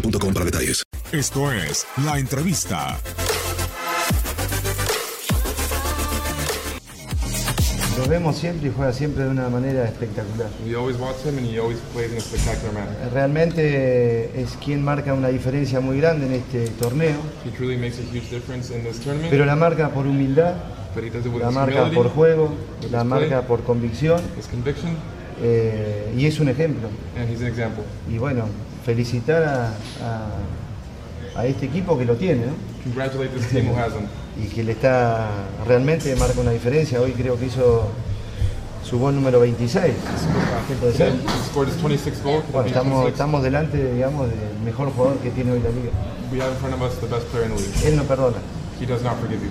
boostmobile.com para detalles. Esto es La Entrevista. Lo vemos siempre y juega siempre de una manera espectacular. We always watch him and he always plays in a spectacular manner. Realmente es quien marca una diferencia muy grande en este torneo, He truly makes a huge difference in this tournament, pero la marca por humildad, but he does it with la marca humility, por juego, with la marca play, por convicción his conviction, eh, y es un ejemplo. and he's an example. Y bueno, felicitar a, a- a este equipo que lo tiene ¿no? Congratulate this team who has him. y que le está realmente marca una diferencia. Hoy creo que hizo su gol número 26. ¿Qué puede ser? He scored his 26th goal. Bueno, estamos, 26. estamos delante, digamos, del mejor jugador que tiene hoy la liga. Él no perdona. He does not forgive you.